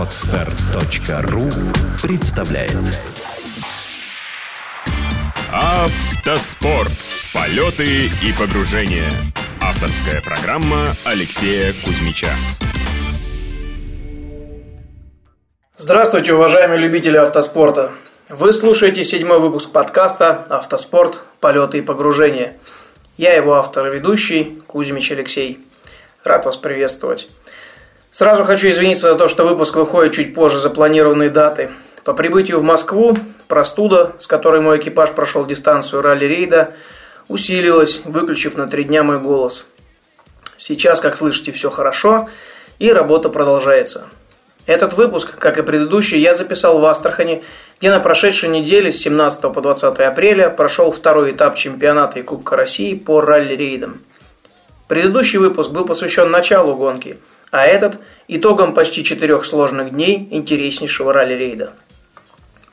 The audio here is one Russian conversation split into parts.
Отстар.ру представляет Автоспорт. Полеты и погружения. Авторская программа Алексея Кузьмича. Здравствуйте, уважаемые любители автоспорта. Вы слушаете седьмой выпуск подкаста «Автоспорт. Полеты и погружения». Я его автор и ведущий Кузьмич Алексей. Рад вас приветствовать. Сразу хочу извиниться за то, что выпуск выходит чуть позже запланированной даты. По прибытию в Москву простуда, с которой мой экипаж прошел дистанцию ралли-рейда, усилилась, выключив на три дня мой голос. Сейчас, как слышите, все хорошо, и работа продолжается. Этот выпуск, как и предыдущий, я записал в Астрахани, где на прошедшей неделе с 17 по 20 апреля прошел второй этап чемпионата и Кубка России по ралли-рейдам. Предыдущий выпуск был посвящен началу гонки – а этот – итогом почти четырех сложных дней интереснейшего ралли-рейда.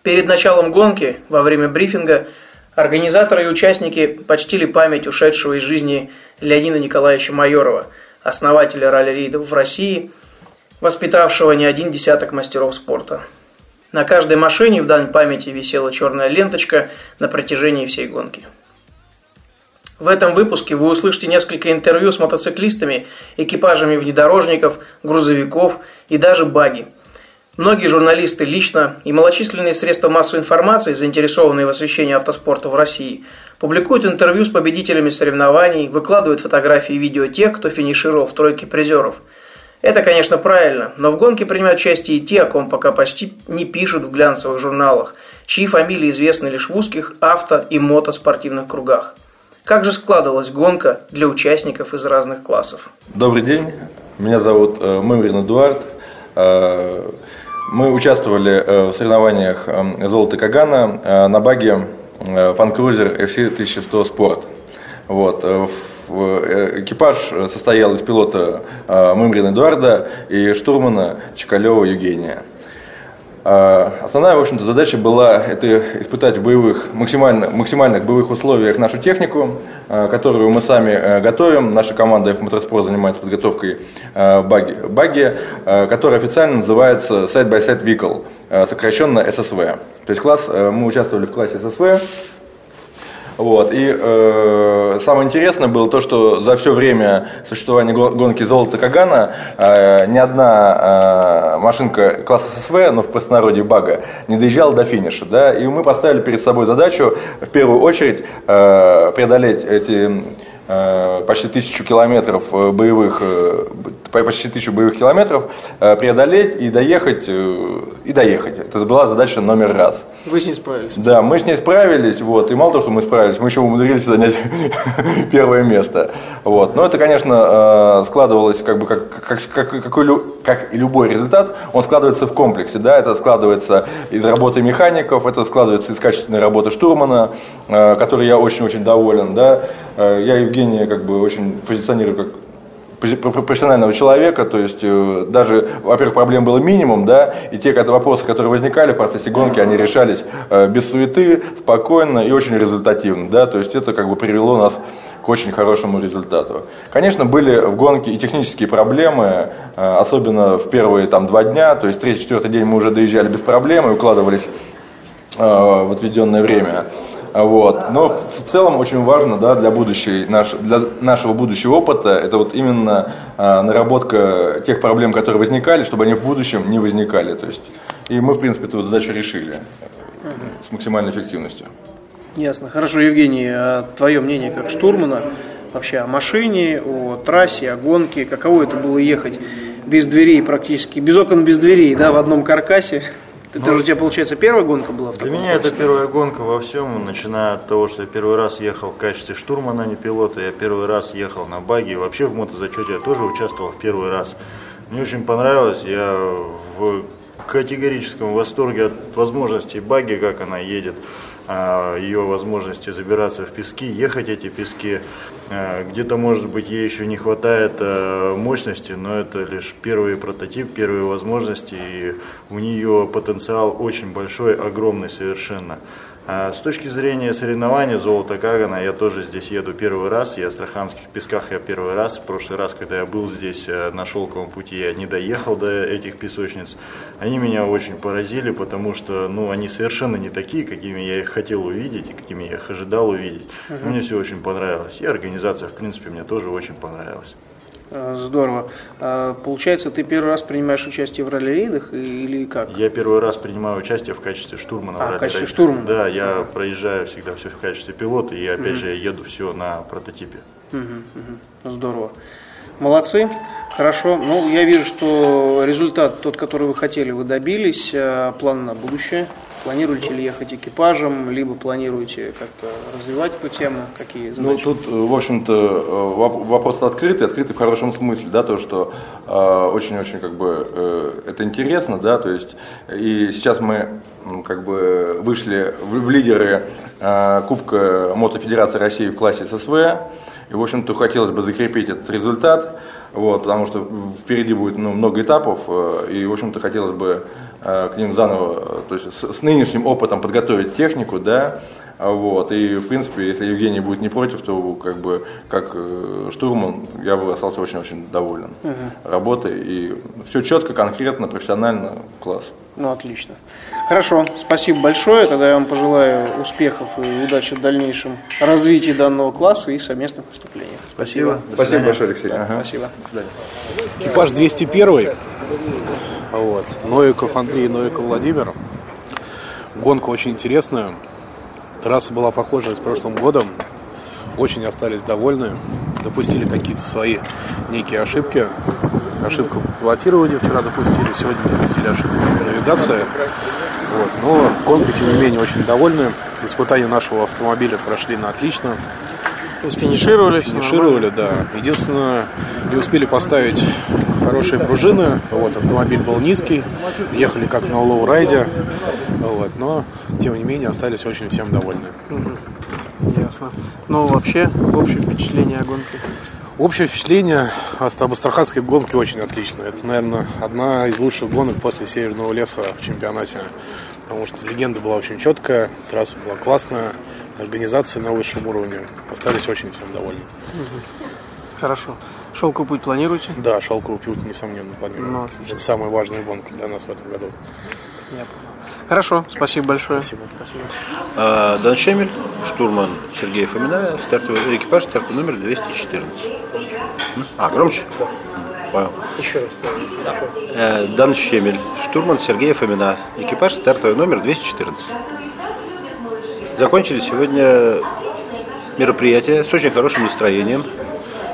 Перед началом гонки, во время брифинга, организаторы и участники почтили память ушедшего из жизни Леонида Николаевича Майорова, основателя ралли-рейдов в России, воспитавшего не один десяток мастеров спорта. На каждой машине в дань памяти висела черная ленточка на протяжении всей гонки. В этом выпуске вы услышите несколько интервью с мотоциклистами, экипажами внедорожников, грузовиков и даже баги. Многие журналисты лично и малочисленные средства массовой информации, заинтересованные в освещении автоспорта в России, публикуют интервью с победителями соревнований, выкладывают фотографии и видео тех, кто финишировал в тройке призеров. Это, конечно, правильно, но в гонке принимают участие и те, о ком пока почти не пишут в глянцевых журналах, чьи фамилии известны лишь в узких авто- и мотоспортивных кругах. Как же складывалась гонка для участников из разных классов? Добрый день, меня зовут э, Мымрин Эдуард. Э, мы участвовали э, в соревнованиях «Золото Кагана» на баге фанкрузер FC 1100 Sport. Вот. Экипаж состоял из пилота Мымрина Эдуарда и штурмана Чекалева Евгения. А, основная, в общем-то, задача была это испытать в боевых, максимально, максимальных боевых условиях нашу технику, а, которую мы сами э, готовим. Наша команда F Motorsport занимается подготовкой а, баги, баги которая официально называется Side-by-Side Vehicle, сокращенно SSV. То есть класс, э, мы участвовали в классе SSV, вот. И э, самое интересное было то, что за все время существования гонки «Золото Кагана» э, ни одна э, машинка класса ССВ, но в простонародье бага, не доезжала до финиша. Да? И мы поставили перед собой задачу в первую очередь э, преодолеть эти почти тысячу километров э, боевых, э, почти тысячу боевых километров преодолеть и доехать, и доехать. Это была задача номер раз. Вы с ней справились? Да, мы с ней справились, вот, и мало того, что мы справились, мы еще умудрились занять первое место. Вот. Но это, конечно, складывалось как бы как, как, как, как, как и любой результат, он складывается в комплексе, да, это складывается из работы механиков, это складывается из качественной работы штурмана, которой я очень-очень доволен, да, я Евгения как бы очень позиционирую как профессионального человека, то есть э, даже, во-первых, проблем было минимум, да, и те вопросы, которые возникали в процессе гонки, они решались э, без суеты, спокойно и очень результативно, да, то есть это как бы привело нас к очень хорошему результату. Конечно, были в гонке и технические проблемы, э, особенно в первые там два дня, то есть третий-четвертый день мы уже доезжали без проблем и укладывались в отведенное время. Вот. Но в целом очень важно да, для, будущей, наш, для нашего будущего опыта это вот именно а, наработка тех проблем, которые возникали, чтобы они в будущем не возникали. То есть, и мы, в принципе, эту задачу решили с максимальной эффективностью. Ясно. Хорошо, Евгений, а твое мнение как штурмана вообще о машине, о трассе, о гонке, каково это было ехать без дверей практически, без окон, без дверей, да, в одном каркасе? Это же у тебя, получается, первая гонка была в Для меня это первая гонка во всем, начиная от того, что я первый раз ехал в качестве штурмана, а не пилота, я первый раз ехал на баги, вообще в мотозачете я тоже участвовал в первый раз. Мне очень понравилось, я в категорическом восторге от возможностей баги, как она едет. А, ее возможности забираться в пески, ехать эти пески. А, где-то, может быть, ей еще не хватает а, мощности, но это лишь первый прототип, первые возможности, и у нее потенциал очень большой, огромный совершенно. А с точки зрения соревнования золота Кагана, я тоже здесь еду первый раз. Я в Астраханских песках я первый раз. В прошлый раз, когда я был здесь э, на шелковом пути, я не доехал до этих песочниц. Они меня очень поразили, потому что ну, они совершенно не такие, какими я их хотел увидеть и какими я их ожидал увидеть. Uh-huh. Мне все очень понравилось. И организация, в принципе, мне тоже очень понравилась. Э, здорово. А, получается, ты первый раз принимаешь участие в ралли-рейдах или как? Я первый раз принимаю участие в качестве штурмана. А, в, в качестве штурмана? Да, я проезжаю всегда все в качестве пилота, и опять угу. же я еду все на прототипе. Угу, угу. Здорово. Молодцы. Хорошо. Ну, я вижу, что результат тот, который вы хотели, вы добились. А, план на будущее. Планируете ли ехать экипажем, либо планируете как-то развивать эту тему? Какие ну, задачи? Ну, тут, в общем-то, э, вопрос открытый, открытый в хорошем смысле, да, то, что э, очень-очень, как бы, э, это интересно, да, то есть, и сейчас мы, как бы, вышли в, в лидеры э, Кубка Мотофедерации России в классе ССВ, и, в общем-то, хотелось бы закрепить этот результат, вот, потому что впереди будет ну, много этапов, э, и, в общем-то, хотелось бы Э, к ним заново, то есть с, с нынешним опытом подготовить технику, да, вот, и в принципе, если Евгений будет не против, то как бы как э, штурман я бы остался очень-очень доволен угу. работой, и все четко, конкретно, профессионально, класс. Ну, отлично. Хорошо, спасибо большое. Тогда я вам пожелаю успехов и удачи в дальнейшем развитии данного класса и совместных выступлениях. Спасибо. Спасибо большое, Алексей. ага. Спасибо. До свидания. Экипаж 201 вот. Новиков Андрей, Новиков Владимир. Гонка очень интересная. Трасса была похожа с прошлым годом. Очень остались довольны. Допустили какие-то свои некие ошибки. Ошибку пилотирования вчера допустили, сегодня допустили ошибку навигации. Вот. Но гонка, тем не менее, очень довольны. Испытания нашего автомобиля прошли на отлично. То есть финишировали? Финишировали, да. Единственное, не успели поставить хорошие пружины. Вот, автомобиль был низкий. Ехали как на low ride 'е. Вот, но, тем не менее, остались очень всем довольны. Ясно. Ну, вообще, общее впечатление о гонке? Общее впечатление об астраханской гонке очень отличное. Это, наверное, одна из лучших гонок после Северного леса в чемпионате. Потому что легенда была очень четкая, трасса была классная организации на высшем уровне. Остались очень всем довольны. Хорошо. Шелковый путь планируете? Да, шелковый путь, несомненно, планируем. Ну, Это самая важная гонка для нас в этом году. Я понял. Хорошо, спасибо большое. Спасибо. спасибо. А, Дан Шемель, штурман Сергей Фомина, стартовый экипаж, стартовый номер 214. А, громче? Понял. Еще раз. Да. Э, Дан Щемель, штурман Сергей Фомина, экипаж, стартовый номер 214. Закончили сегодня мероприятие с очень хорошим настроением.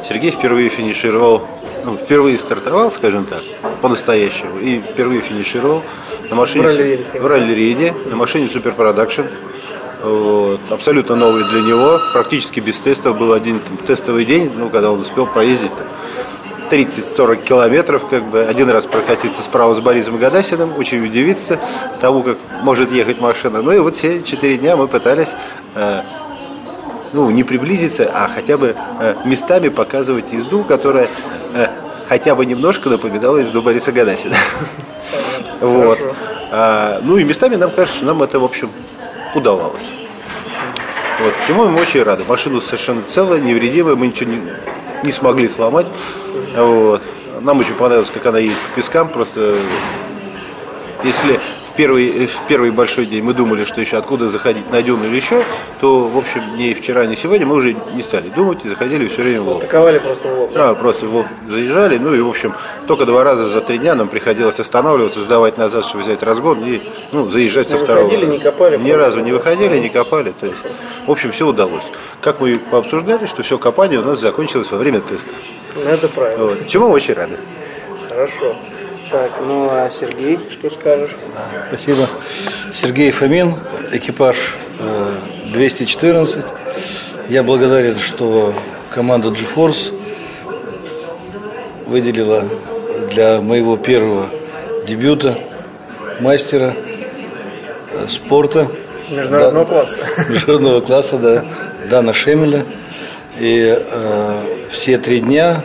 Сергей впервые финишировал, ну, впервые стартовал, скажем так, по-настоящему, и впервые финишировал на машине в ралли-рейде, на машине Super Production. Вот, абсолютно новый для него, практически без тестов. Был один там, тестовый день, ну, когда он успел проездить 30-40 километров, как бы один раз прокатиться справа с Борисом Гадасиным, очень удивиться тому, как может ехать машина. Ну и вот все четыре дня мы пытались э, ну, не приблизиться, а хотя бы э, местами показывать езду, которая э, хотя бы немножко напоминала езду Бориса Гадасина. Вот. А, ну и местами нам кажется, что нам это, в общем, удавалось. Вот. Чему мы очень рады. Машина совершенно целая, невредимая, мы ничего не, не смогли сломать. Вот. Нам очень понравилось, как она едет по пескам. Просто если в первый, в первый большой день мы думали, что еще откуда заходить на дюну или еще, то, в общем, ни вчера, ни сегодня мы уже не стали думать и заходили все время в лоб. Атаковали просто в лоб. Да, просто в лоб заезжали. Ну и, в общем, только два раза за три дня нам приходилось останавливаться, сдавать назад, чтобы взять разгон и ну, заезжать со второго. Не выходили, не копали? Ни разу не выходили, не копали. То есть, в общем, все удалось. Как мы пообсуждали, что все копание у нас закончилось во время тестов. Ну, это правильно. Вот. Чему мы очень рады. Хорошо. Так, ну а Сергей, что скажешь? Спасибо. Сергей Фомин, экипаж 214. Э, Я благодарен, что команда GeForce выделила для моего первого дебюта мастера э, спорта. Международного да, класса. Международного класса, да. Дана Шемеля. И э, все три дня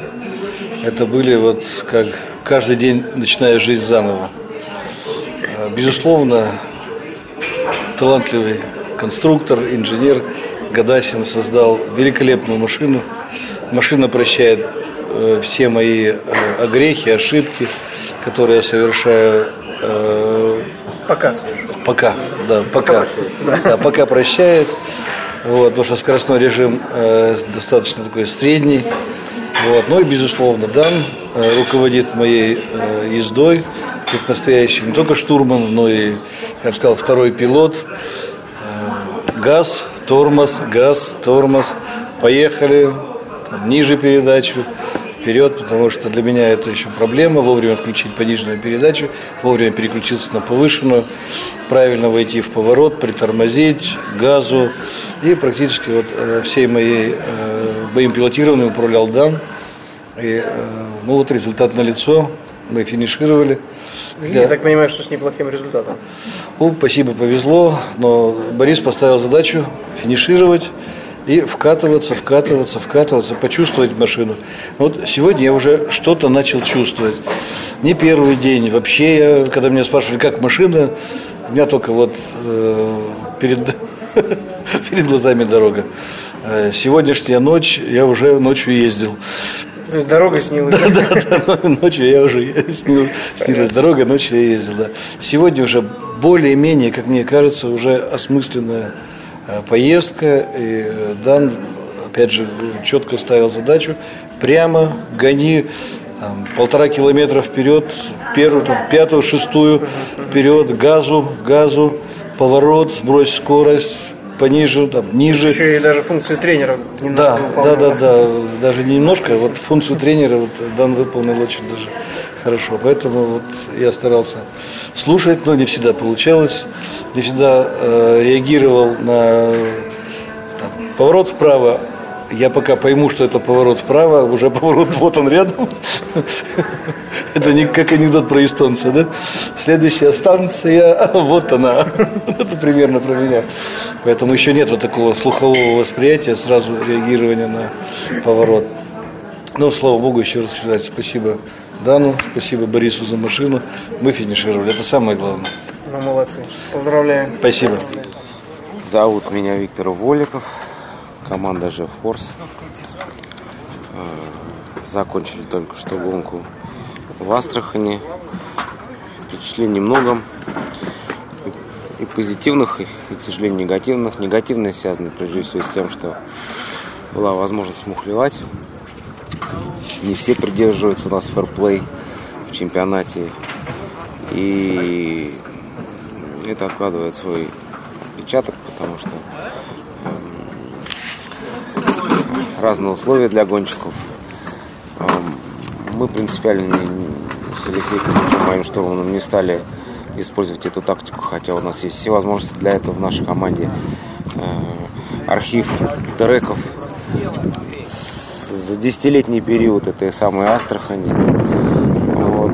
это были вот как каждый день начиная жизнь заново. Э, безусловно, талантливый конструктор, инженер Гадасин создал великолепную машину. Машина прощает э, все мои э, огрехи, ошибки, которые я совершаю э, Пока. Пока, да, пока. Да, пока прощает. Вот, потому что скоростной режим э, достаточно такой средний. Вот. Ну и, безусловно, Дан э, руководит моей э, ездой, как настоящий не только штурман, но и, я бы сказал, второй пилот. Э, газ, тормоз, газ, тормоз. Поехали, там, ниже передачу, вперед, потому что для меня это еще проблема, вовремя включить пониженную передачу, вовремя переключиться на повышенную, правильно войти в поворот, притормозить, газу. И практически вот э, всей моей, э, моим пилотированием управлял Дан. И, э, ну вот результат налицо, мы финишировали. Я так понимаю, что с неплохим результатом. Ну, спасибо, повезло, но Борис поставил задачу финишировать и вкатываться, вкатываться, вкатываться, почувствовать машину. Вот сегодня я уже что-то начал чувствовать. Не первый день. Вообще, я, когда меня спрашивали, как машина, у меня только вот э, перед, перед глазами дорога. Э, Сегодняшняя ночь, я уже ночью ездил. Дорога снилась. Да, да, да, ночью я уже снил, снилась дорога, ночью я ездил, да. Сегодня уже более-менее, как мне кажется, уже осмысленная поездка. И э, Дан, опять же, четко ставил задачу, прямо гони там, полтора километра вперед, первую, там, пятую, шестую вперед, газу, газу, поворот, сбрось скорость, пониже, там, ниже. Еще и даже функции тренера Да, да, да, да, даже немножко, вот функцию тренера вот Дан выполнил очень даже хорошо, поэтому вот я старался слушать, но не всегда получалось, не всегда э, реагировал на там, поворот вправо, я пока пойму, что это поворот вправо, уже поворот вот он рядом. Это не как анекдот про эстонца, да? Следующая станция, а, вот она. Это примерно про меня. Поэтому еще нет вот такого слухового восприятия, сразу реагирования на поворот. Ну, слава богу, еще раз сказать спасибо Дану, спасибо Борису за машину. Мы финишировали, это самое главное. Ну, молодцы. Поздравляем. Спасибо. Зовут меня Виктор Воликов, команда же Форс. Закончили только что гонку в Астрахани. Впечатлений много. И позитивных, и, к сожалению, негативных. Негативные связаны прежде всего с тем, что была возможность мухлевать. Не все придерживаются у нас фэрплей в чемпионате. И это откладывает свой отпечаток, потому что эм, разные условия для гонщиков. Эм, Мы принципиально с Алексеем Кузьмичем, моим штурманом, не стали использовать эту тактику, хотя у нас есть все возможности для этого в нашей команде. Э, Архив треков десятилетний период этой самой Астрахани. Вот.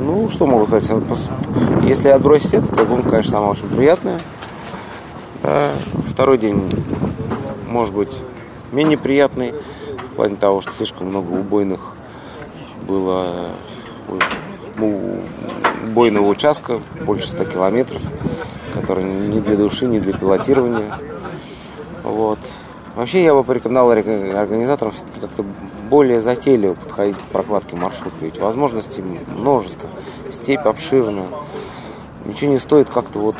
Ну, что могу сказать? Если отбросить это, то гонка, конечно, самая очень приятная. Да, Второй день, может быть, менее приятный, в плане того, что слишком много убойных было убойного участка, больше 100 километров, который не для души, не для пилотирования. Вообще я бы порекомендовал орг- организаторам все-таки как-то более затейливо подходить к прокладке маршрута. Ведь возможностей множество. Степь обширная. Ничего не стоит как-то вот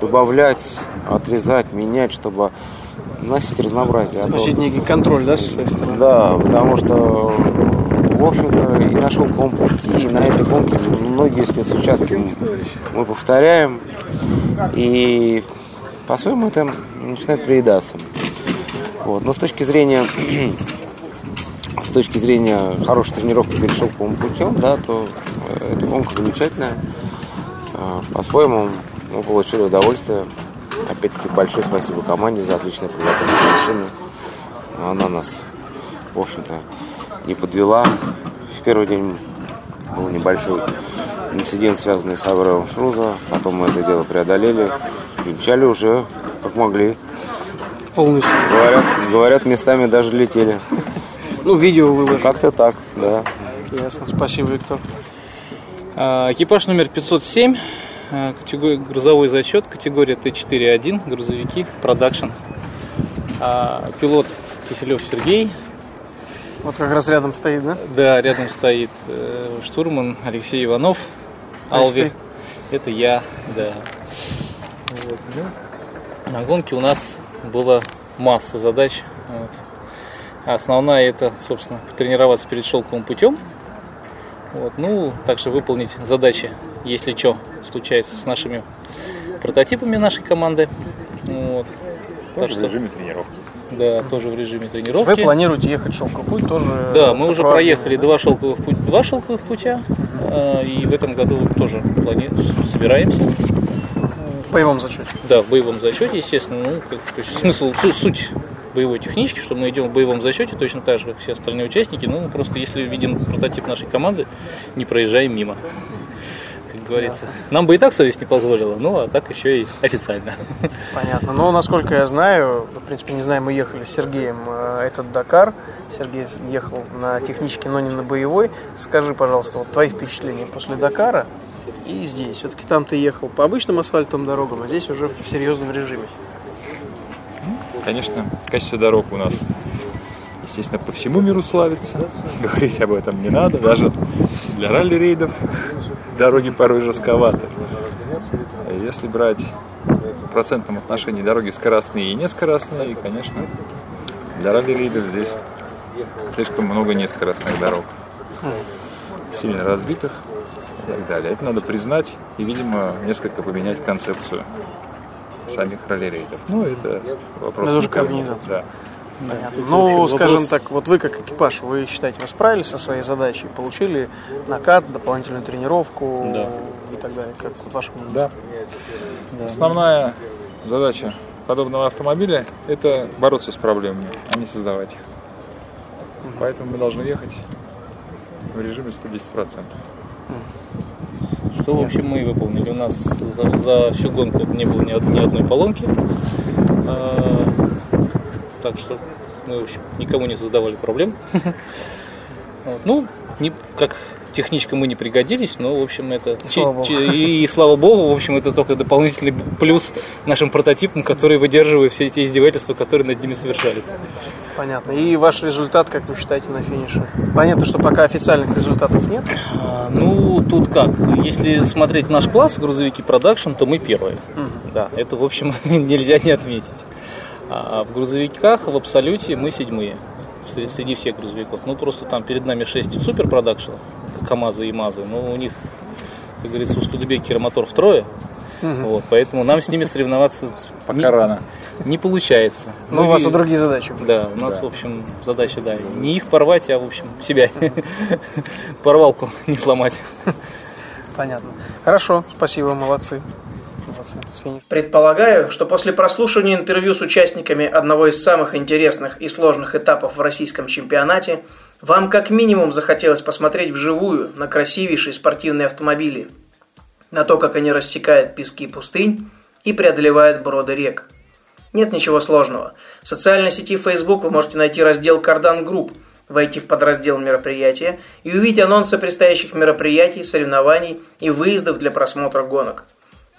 добавлять, отрезать, менять, чтобы вносить разнообразие. А то- Вносить некий контроль, да, со своей стороны? да, потому что, в общем-то, и на шелковом пути, и на этой гонке многие спецучастки мы повторяем, и по-своему это начинает приедаться. Вот. Но с точки зрения с точки зрения хорошей тренировки перед шелковым путем, да, то э, эта гонка замечательная. Э, По-своему мы получили удовольствие. Опять-таки большое спасибо команде за отличное подготовку машины. Она нас, в общем-то, не подвела. В первый день был небольшой инцидент, связанный с Авровым Шруза. Потом мы это дело преодолели и мчали уже как могли. Полностью. Говорят, говорят местами даже летели. Ну, видео выложили. Как-то так, да. Ясно. Спасибо, Виктор. А, Экипаж номер 507 э, категория, грузовой зачет, категория Т4.1, грузовики, продакшн. А пилот Киселев Сергей. Вот как раз рядом стоит, да? Да, рядом стоит э, штурман Алексей Иванов, Алви. Это я, да. Вот, ну, на гонке у нас была масса задач. Вот. Основная это, собственно, тренироваться перед шелковым путем. Вот. Ну, также выполнить задачи, если что случается с нашими прототипами нашей команды. Вот. Тоже так в режиме тренировки. Да, тоже в режиме тренировки. Вы планируете ехать шелковый путь тоже? Да, мы уже проехали два шелковых, путь, два шелковых путя. Э, и в этом году тоже планируем, собираемся. В боевом зачете? Да, в боевом зачете, естественно. Ну, как, то есть смысл, суть боевой технички, что мы идем в боевом зачете точно так же, как все остальные участники. Ну, просто если видим прототип нашей команды, не проезжаем мимо как говорится. Нам бы и так совесть не позволила, ну а так еще и официально. Понятно. Ну, насколько я знаю, в принципе, не знаю, мы ехали с Сергеем э, этот Дакар. Сергей ехал на технический, но не на боевой. Скажи, пожалуйста, вот твои впечатления после Дакара и здесь. Все-таки там ты ехал по обычным асфальтовым дорогам, а здесь уже в серьезном режиме. Конечно, качество дорог у нас естественно, по всему миру славится. Говорить об этом не надо. Даже для ралли-рейдов дороги порой жестковаты. Если брать в процентном отношении дороги скоростные и нескоростные, конечно, для ралли-рейдов здесь слишком много нескоростных дорог. Сильно разбитых и так далее. Это надо признать и, видимо, несколько поменять концепцию самих ралли-рейдов. Ну, это вопрос. Это уже к Да. Понятно. Ну, скажем вопрос... так, вот вы как экипаж, вы считаете, вы справились со своей задачей, получили накат, дополнительную тренировку да. и так далее, как вот ваше мнение? Да. да. Основная задача подобного автомобиля – это бороться с проблемами, а не создавать их. Угу. Поэтому мы должны ехать в режиме 110%. Что, в общем, мы и выполнили. У нас за, за всю гонку не было ни, ни одной поломки. А, так что мы, в общем, никому не создавали проблем. Вот. Ну, не, как техничка мы не пригодились, но, в общем, это... Слава и, и, слава богу, в общем, это только дополнительный плюс нашим прототипам, которые выдерживают все эти издевательства, которые над ними совершали. Понятно. И ваш результат, как вы считаете, на финише? Понятно, что пока официальных результатов нет. А, ну, тут как. Если смотреть наш класс, грузовики продакшн, то мы первые. Угу. Да, это, в общем, нельзя не отметить. А в грузовиках в абсолюте мы седьмые среди всех грузовиков. Ну, просто там перед нами 6 супер продакшенов, КАМАЗы и МАЗы. Но у них, как говорится, у Студебекера мотор втрое. Угу. Вот, поэтому нам с ними соревноваться пока не, рано. Не получается. Но ну, у вас и другие задачи. Да, у нас, да. в общем, задача, да, не их порвать, а, в общем, себя. Порвалку не сломать. Понятно. Хорошо, спасибо, молодцы. Предполагаю, что после прослушивания интервью с участниками одного из самых интересных и сложных этапов в российском чемпионате, вам как минимум захотелось посмотреть вживую на красивейшие спортивные автомобили, на то, как они рассекают пески пустынь и преодолевают броды рек. Нет ничего сложного. В социальной сети Facebook вы можете найти раздел «Кардан Group», войти в подраздел «Мероприятия» и увидеть анонсы предстоящих мероприятий, соревнований и выездов для просмотра гонок.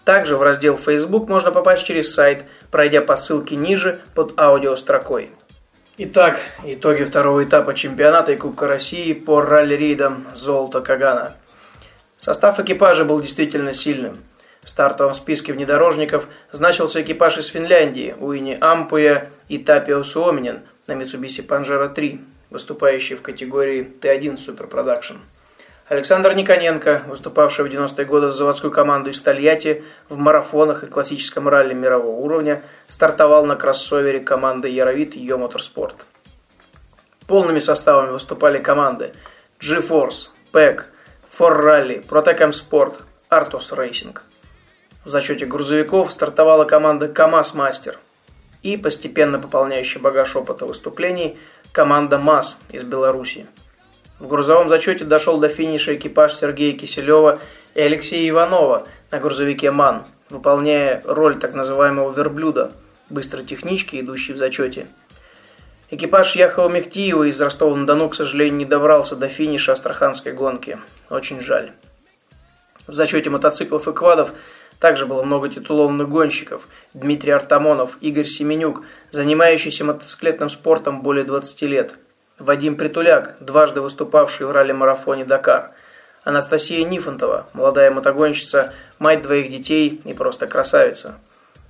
Также в раздел Facebook можно попасть через сайт, пройдя по ссылке ниже под аудиострокой. Итак, итоги второго этапа чемпионата и Кубка России по ралли-рейдам «Золото Кагана». Состав экипажа был действительно сильным. В стартовом списке внедорожников значился экипаж из Финляндии Уини Ампуя и Тапио Суоминен на Mitsubishi Pajero 3, выступающий в категории Т1 Super Production. Александр Никоненко, выступавший в 90-е годы за заводскую команду из Тольятти в марафонах и классическом ралли мирового уровня, стартовал на кроссовере команды Яровит Йо Моторспорт. Полными составами выступали команды G-Force, PEC, For Rally, Protecam Sport, Artos Racing. В зачете грузовиков стартовала команда КАМАЗ Мастер и постепенно пополняющая багаж опыта выступлений команда МАЗ из Беларуси. В грузовом зачете дошел до финиша экипаж Сергея Киселева и Алексея Иванова на грузовике «МАН», выполняя роль так называемого верблюда, быстрой технички, идущей в зачете. Экипаж Яхова Мехтиева из Ростова-на-Дону, к сожалению, не добрался до финиша астраханской гонки. Очень жаль. В зачете мотоциклов и квадов также было много титулованных гонщиков. Дмитрий Артамонов, Игорь Семенюк, занимающийся мотоциклетным спортом более 20 лет. Вадим Притуляк, дважды выступавший в ралли-марафоне «Дакар». Анастасия Нифонтова, молодая мотогонщица, мать двоих детей и просто красавица.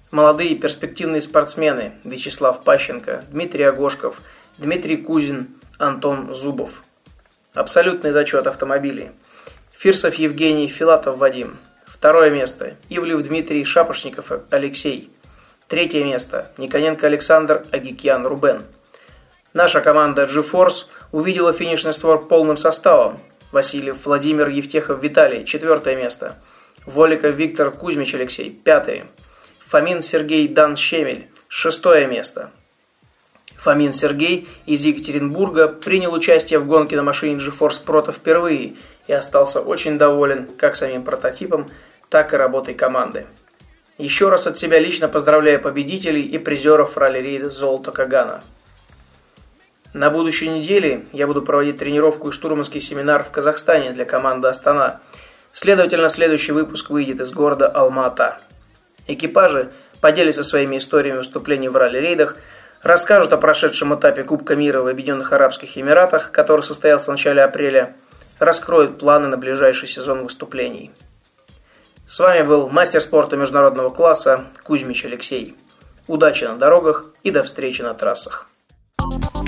Молодые перспективные спортсмены Вячеслав Пащенко, Дмитрий Агошков, Дмитрий Кузин, Антон Зубов. Абсолютный зачет автомобилей. Фирсов Евгений, Филатов Вадим. Второе место. Ивлев Дмитрий, Шапошников Алексей. Третье место. Никоненко Александр, Агикьян Рубен. Наша команда G-Force увидела финишный створ полным составом. Васильев Владимир Евтехов Виталий. Четвертое место. Воликов Виктор Кузьмич Алексей. Пятое. Фомин Сергей Дан Щемель. Шестое место. Фомин Сергей из Екатеринбурга принял участие в гонке на машине GeForce Proto впервые и остался очень доволен как самим прототипом, так и работой команды. Еще раз от себя лично поздравляю победителей и призеров ралли-рейда «Золото Кагана». На будущей неделе я буду проводить тренировку и штурманский семинар в Казахстане для команды «Астана». Следовательно, следующий выпуск выйдет из города Алма-Ата. Экипажи поделятся своими историями выступлений в ралли-рейдах, расскажут о прошедшем этапе Кубка мира в Объединенных Арабских Эмиратах, который состоялся в начале апреля, раскроют планы на ближайший сезон выступлений. С вами был мастер спорта международного класса Кузьмич Алексей. Удачи на дорогах и до встречи на трассах.